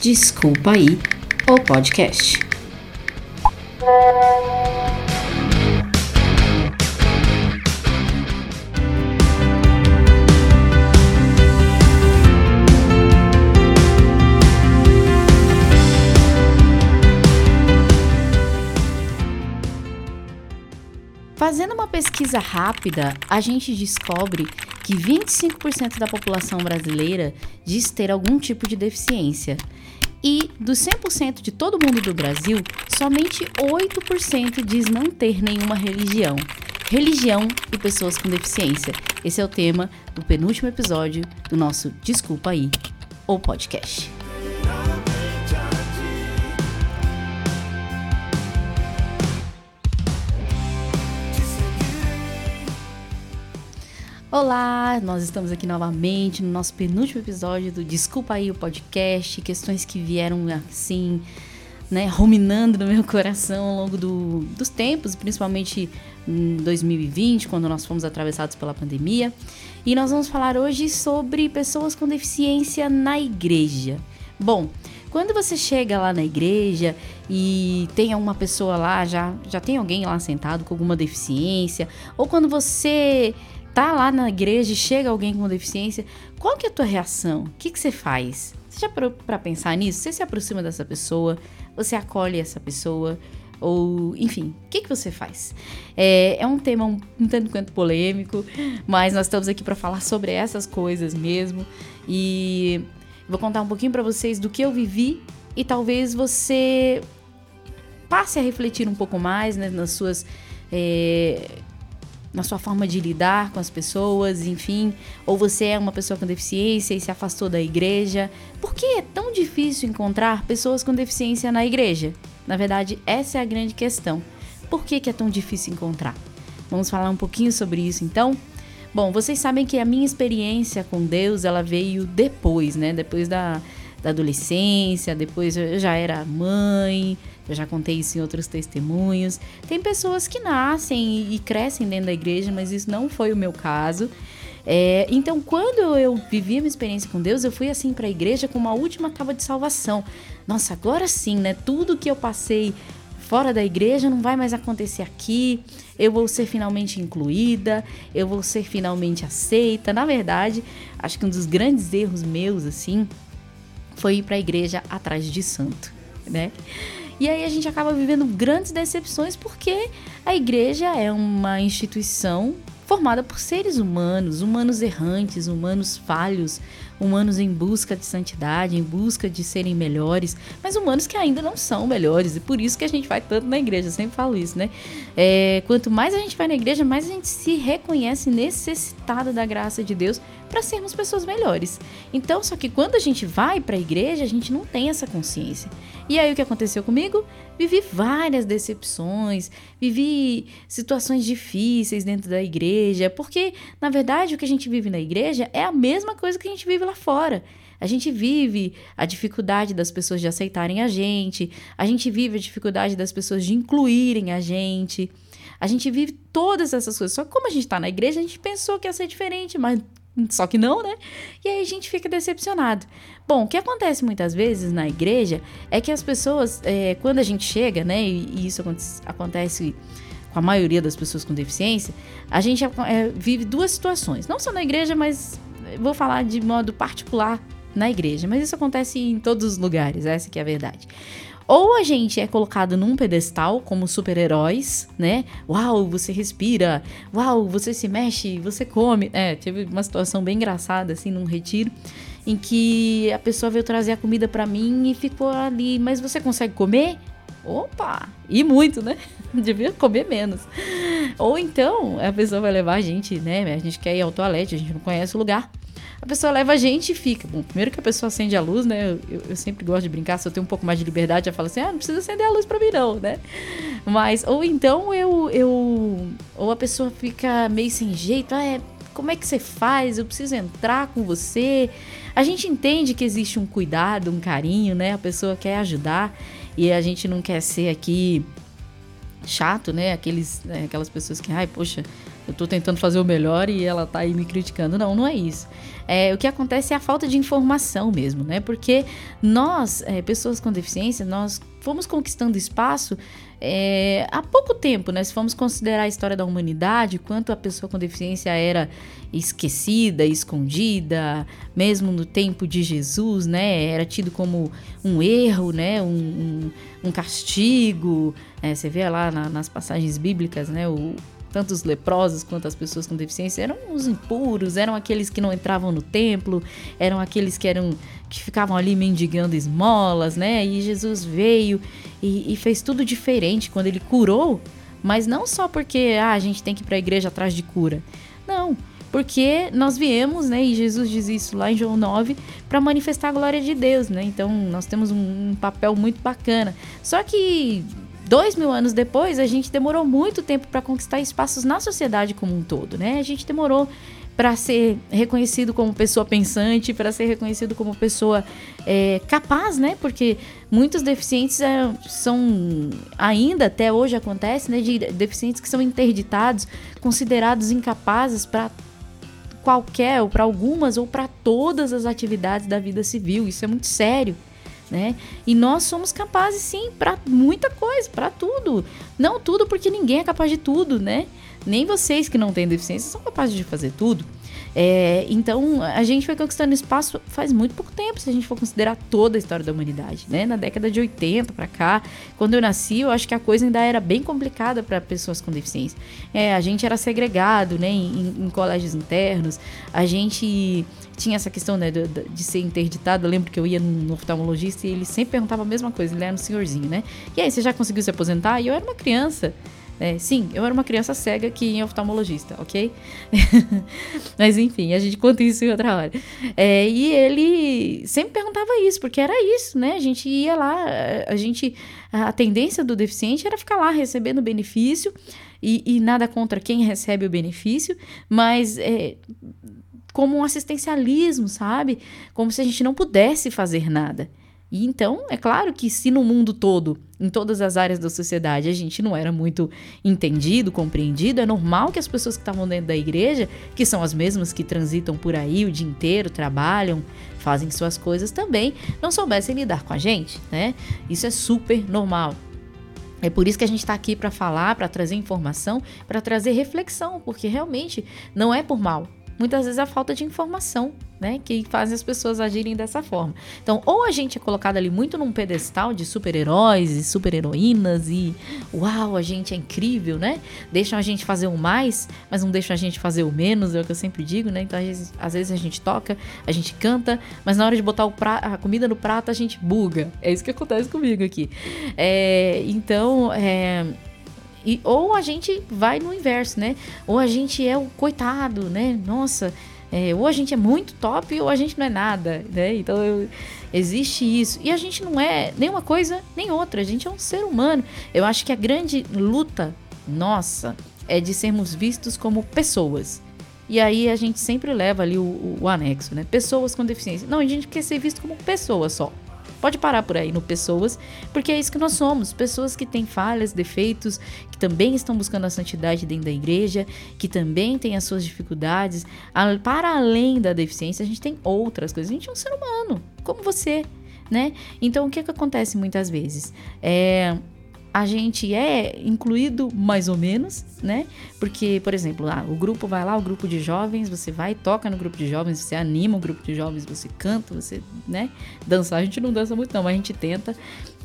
Desculpa aí, o podcast. Fazendo uma pesquisa rápida, a gente descobre que 25% da população brasileira diz ter algum tipo de deficiência. E dos 100% de todo mundo do Brasil, somente 8% diz não ter nenhuma religião. Religião e pessoas com deficiência. Esse é o tema do penúltimo episódio do nosso Desculpa aí, ou podcast. Olá, nós estamos aqui novamente no nosso penúltimo episódio do Desculpa aí o podcast, questões que vieram assim, né, ruminando no meu coração ao longo do, dos tempos, principalmente em 2020, quando nós fomos atravessados pela pandemia. E nós vamos falar hoje sobre pessoas com deficiência na igreja. Bom, quando você chega lá na igreja e tem uma pessoa lá, já, já tem alguém lá sentado com alguma deficiência, ou quando você tá lá na igreja e chega alguém com deficiência, qual que é a tua reação? O que, que você faz? Você já parou para pensar nisso? Você se aproxima dessa pessoa? Você acolhe essa pessoa? Ou, enfim, o que, que você faz? É, é um tema um, um tanto quanto polêmico, mas nós estamos aqui para falar sobre essas coisas mesmo. E vou contar um pouquinho para vocês do que eu vivi e talvez você passe a refletir um pouco mais né, nas suas é, na sua forma de lidar com as pessoas, enfim, ou você é uma pessoa com deficiência e se afastou da igreja. Por que é tão difícil encontrar pessoas com deficiência na igreja? Na verdade, essa é a grande questão. Por que, é tão difícil encontrar? Vamos falar um pouquinho sobre isso então? Bom, vocês sabem que a minha experiência com Deus, ela veio depois, né? Depois da, da adolescência, depois eu já era mãe, eu já contei isso em outros testemunhos. Tem pessoas que nascem e crescem dentro da igreja, mas isso não foi o meu caso. É, então, quando eu vivi a minha experiência com Deus, eu fui assim para a igreja com uma última tábua de salvação. Nossa, agora sim, né? Tudo que eu passei fora da igreja não vai mais acontecer aqui. Eu vou ser finalmente incluída, eu vou ser finalmente aceita. Na verdade, acho que um dos grandes erros meus assim foi ir para a igreja atrás de santo, né? E aí a gente acaba vivendo grandes decepções porque a igreja é uma instituição formada por seres humanos, humanos errantes, humanos falhos, humanos em busca de santidade, em busca de serem melhores, mas humanos que ainda não são melhores, e por isso que a gente vai tanto na igreja, eu sempre falo isso, né? É, quanto mais a gente vai na igreja, mais a gente se reconhece necessitado da graça de Deus para sermos pessoas melhores. Então, só que quando a gente vai para a igreja, a gente não tem essa consciência. E aí o que aconteceu comigo? Vivi várias decepções, vivi situações difíceis dentro da igreja, porque na verdade o que a gente vive na igreja é a mesma coisa que a gente vive lá fora. A gente vive a dificuldade das pessoas de aceitarem a gente, a gente vive a dificuldade das pessoas de incluírem a gente. A gente vive todas essas coisas. Só que como a gente está na igreja, a gente pensou que ia ser diferente, mas só que não, né? E aí a gente fica decepcionado. Bom, o que acontece muitas vezes na igreja é que as pessoas, é, quando a gente chega, né, e, isso acontece com a maioria das pessoas com deficiência, a gente é, vive duas situações. Não só na igreja, mas vou falar de modo particular na igreja. Mas isso acontece em todos os lugares, essa que é a verdade. Ou a gente é colocado num pedestal como super-heróis, né? Uau, você respira. Uau, você se mexe, você come. É, teve uma situação bem engraçada, assim, num retiro, em que a pessoa veio trazer a comida para mim e ficou ali. Mas você consegue comer? Opa! E muito, né? Devia comer menos. Ou então, a pessoa vai levar a gente, né? A gente quer ir ao toalete, a gente não conhece o lugar a pessoa leva a gente e fica. Bom, primeiro que a pessoa acende a luz, né? Eu, eu sempre gosto de brincar, se eu tenho um pouco mais de liberdade, eu falo assim, ah, não precisa acender a luz pra mim não, né? Mas, ou então eu, eu ou a pessoa fica meio sem jeito, ah, é, como é que você faz? Eu preciso entrar com você. A gente entende que existe um cuidado, um carinho, né? A pessoa quer ajudar e a gente não quer ser aqui chato, né? Aqueles, né? aquelas pessoas que, ai, poxa, eu tô tentando fazer o melhor e ela tá aí me criticando. Não, não é isso. É, o que acontece é a falta de informação mesmo, né? Porque nós, é, pessoas com deficiência, nós fomos conquistando espaço é, há pouco tempo, né? Se formos considerar a história da humanidade, quanto a pessoa com deficiência era esquecida, escondida, mesmo no tempo de Jesus, né? Era tido como um erro, né? Um, um, um castigo. É, você vê lá na, nas passagens bíblicas, né? O, tanto os leprosos quanto as pessoas com deficiência eram os impuros, eram aqueles que não entravam no templo, eram aqueles que eram que ficavam ali mendigando esmolas, né? E Jesus veio e, e fez tudo diferente quando ele curou, mas não só porque ah, a gente tem que ir para a igreja atrás de cura. Não, porque nós viemos, né, e Jesus diz isso lá em João 9, para manifestar a glória de Deus, né? Então nós temos um, um papel muito bacana. Só que dois mil anos depois, a gente demorou muito tempo para conquistar espaços na sociedade como um todo, né? A gente demorou para ser reconhecido como pessoa pensante, para ser reconhecido como pessoa é, capaz, né? Porque muitos deficientes é, são ainda até hoje acontece, né? De deficientes que são interditados, considerados incapazes para qualquer ou para algumas ou para todas as atividades da vida civil. Isso é muito sério né? E nós somos capazes sim para muita coisa, para tudo. Não tudo porque ninguém é capaz de tudo, né? Nem vocês que não têm deficiência são capazes de fazer tudo. É, então, a gente foi conquistando espaço faz muito pouco tempo, se a gente for considerar toda a história da humanidade, né? Na década de 80 para cá, quando eu nasci, eu acho que a coisa ainda era bem complicada para pessoas com deficiência. É, a gente era segregado, né, em, em, colégios internos, a gente tinha essa questão, né, de, de, ser interditado. Eu lembro que eu ia no oftalmologista e ele sempre perguntava a mesma coisa, ele era um senhorzinho, né? E aí, você já conseguiu se aposentar? E eu era uma criança. É, sim, eu era uma criança cega que ia oftalmologista, ok? Mas enfim, a gente conta isso em outra hora. É, e ele sempre perguntava isso, porque era isso, né? A gente ia lá, a gente. A tendência do deficiente era ficar lá recebendo benefício, e, e nada contra quem recebe o benefício, mas. É, como um assistencialismo, sabe? Como se a gente não pudesse fazer nada. E então, é claro que se no mundo todo, em todas as áreas da sociedade, a gente não era muito entendido, compreendido, é normal que as pessoas que estavam dentro da igreja, que são as mesmas que transitam por aí o dia inteiro, trabalham, fazem suas coisas também, não soubessem lidar com a gente, né? Isso é super normal. É por isso que a gente está aqui para falar, para trazer informação, para trazer reflexão, porque realmente não é por mal, muitas vezes a falta de informação, né, que faz as pessoas agirem dessa forma. Então, ou a gente é colocado ali muito num pedestal de super-heróis e super-heroínas e uau, a gente é incrível, né? Deixam a gente fazer o mais, mas não deixam a gente fazer o menos, é o que eu sempre digo, né? Então, às vezes, às vezes a gente toca, a gente canta, mas na hora de botar a comida no prato, a gente buga. É isso que acontece comigo aqui. É, então, é e, ou a gente vai no inverso, né? Ou a gente é o coitado, né? Nossa, é, ou a gente é muito top ou a gente não é nada, né? Então eu, existe isso. E a gente não é nem uma coisa nem outra, a gente é um ser humano. Eu acho que a grande luta nossa é de sermos vistos como pessoas. E aí a gente sempre leva ali o, o, o anexo, né? Pessoas com deficiência. Não, a gente quer ser visto como pessoa só. Pode parar por aí no pessoas, porque é isso que nós somos, pessoas que têm falhas, defeitos, que também estão buscando a santidade dentro da igreja, que também têm as suas dificuldades. Para além da deficiência, a gente tem outras coisas. A gente é um ser humano, como você, né? Então o que, que acontece muitas vezes? É a gente é incluído mais ou menos, né? Porque, por exemplo, lá, o grupo vai lá, o grupo de jovens, você vai, toca no grupo de jovens, você anima o grupo de jovens, você canta, você, né? Dançar, a gente não dança muito não, mas a gente tenta.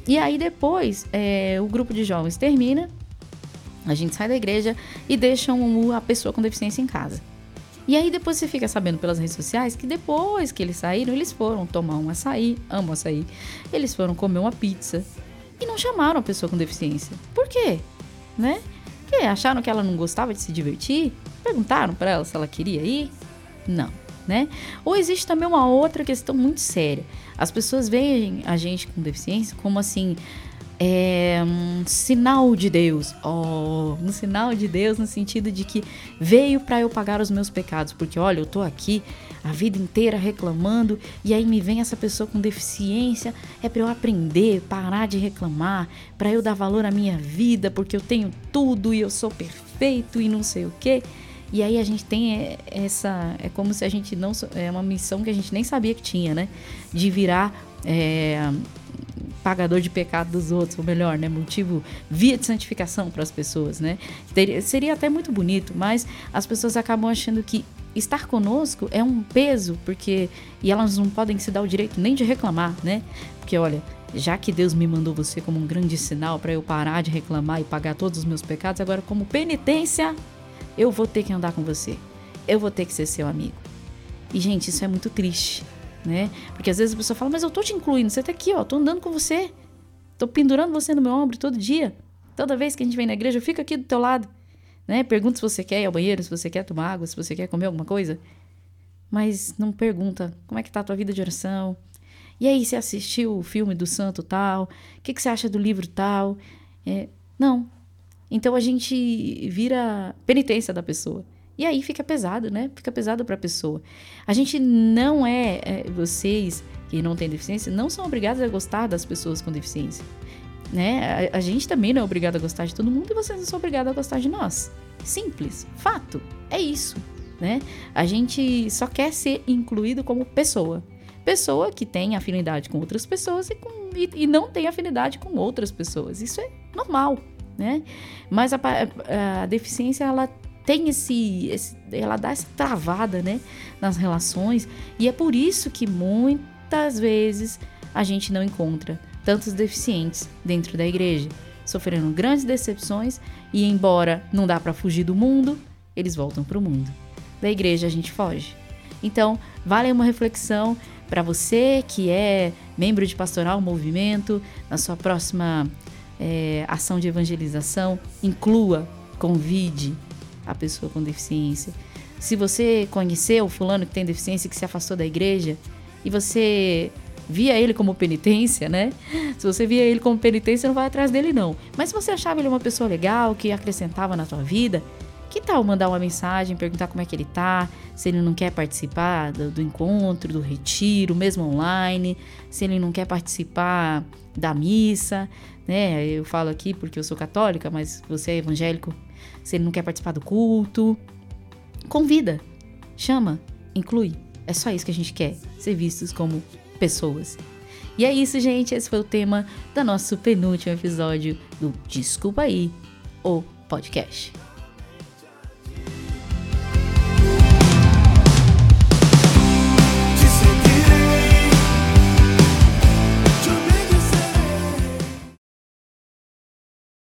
E aí depois, é, o grupo de jovens termina, a gente sai da igreja e deixam a pessoa com deficiência em casa. E aí depois você fica sabendo pelas redes sociais que depois que eles saíram, eles foram tomar um açaí, amam açaí, eles foram comer uma pizza, e não chamaram a pessoa com deficiência. Por quê? Né? Porque acharam que ela não gostava de se divertir? Perguntaram para ela se ela queria ir? Não, né? Ou existe também uma outra questão muito séria. As pessoas veem a gente com deficiência como assim, é um sinal de Deus. Oh, um sinal de Deus no sentido de que veio para eu pagar os meus pecados, porque olha, eu tô aqui a vida inteira reclamando e aí me vem essa pessoa com deficiência, é para eu aprender, parar de reclamar, para eu dar valor à minha vida, porque eu tenho tudo e eu sou perfeito e não sei o quê. E aí a gente tem essa. É como se a gente não. É uma missão que a gente nem sabia que tinha, né? De virar. É, pagador de pecado dos outros, ou melhor, né, motivo via de santificação para as pessoas, né? seria até muito bonito, mas as pessoas acabam achando que estar conosco é um peso, porque e elas não podem se dar o direito nem de reclamar, né? Porque olha, já que Deus me mandou você como um grande sinal para eu parar de reclamar e pagar todos os meus pecados, agora como penitência, eu vou ter que andar com você. Eu vou ter que ser seu amigo. E gente, isso é muito triste né? Porque às vezes a pessoa fala, mas eu tô te incluindo, você tá aqui, ó, tô andando com você. Tô pendurando você no meu ombro todo dia. Toda vez que a gente vem na igreja, eu fico aqui do teu lado. Né? Pergunta se você quer ir ao banheiro, se você quer tomar água, se você quer comer alguma coisa. Mas não pergunta como é que tá a tua vida de oração. E aí, você assistiu o filme do santo tal? O que, que você acha do livro tal? É, não. Então a gente vira penitência da pessoa. E aí fica pesado, né? Fica pesado para a pessoa. A gente não é, é, vocês que não têm deficiência, não são obrigados a gostar das pessoas com deficiência. Né? A, a gente também não é obrigado a gostar de todo mundo e vocês não são obrigados a gostar de nós. Simples, fato, é isso. Né? A gente só quer ser incluído como pessoa. Pessoa que tem afinidade com outras pessoas e, com, e, e não tem afinidade com outras pessoas. Isso é normal, né? Mas a, a, a deficiência, ela tem esse, esse, ela dá essa travada, né, nas relações, e é por isso que muitas vezes a gente não encontra tantos deficientes dentro da igreja, sofrendo grandes decepções e embora não dá para fugir do mundo, eles voltam para o mundo. Da igreja a gente foge. Então, vale uma reflexão para você que é membro de pastoral movimento, na sua próxima é, ação de evangelização, inclua, convide, a pessoa com deficiência. Se você conheceu o fulano que tem deficiência que se afastou da igreja e você via ele como penitência, né? Se você via ele como penitência, não vai atrás dele não. Mas se você achava ele uma pessoa legal, que acrescentava na tua vida, que tal mandar uma mensagem, perguntar como é que ele tá, se ele não quer participar do, do, encontro, do retiro, mesmo online, se ele não quer participar da missa, né? Eu falo aqui porque eu sou católica, mas você é evangélico, se ele não quer participar do culto. Convida, chama, inclui. É só isso que a gente quer, ser vistos como pessoas. E é isso, gente. Esse foi o tema do nosso penúltimo episódio do Desculpa aí, o podcast.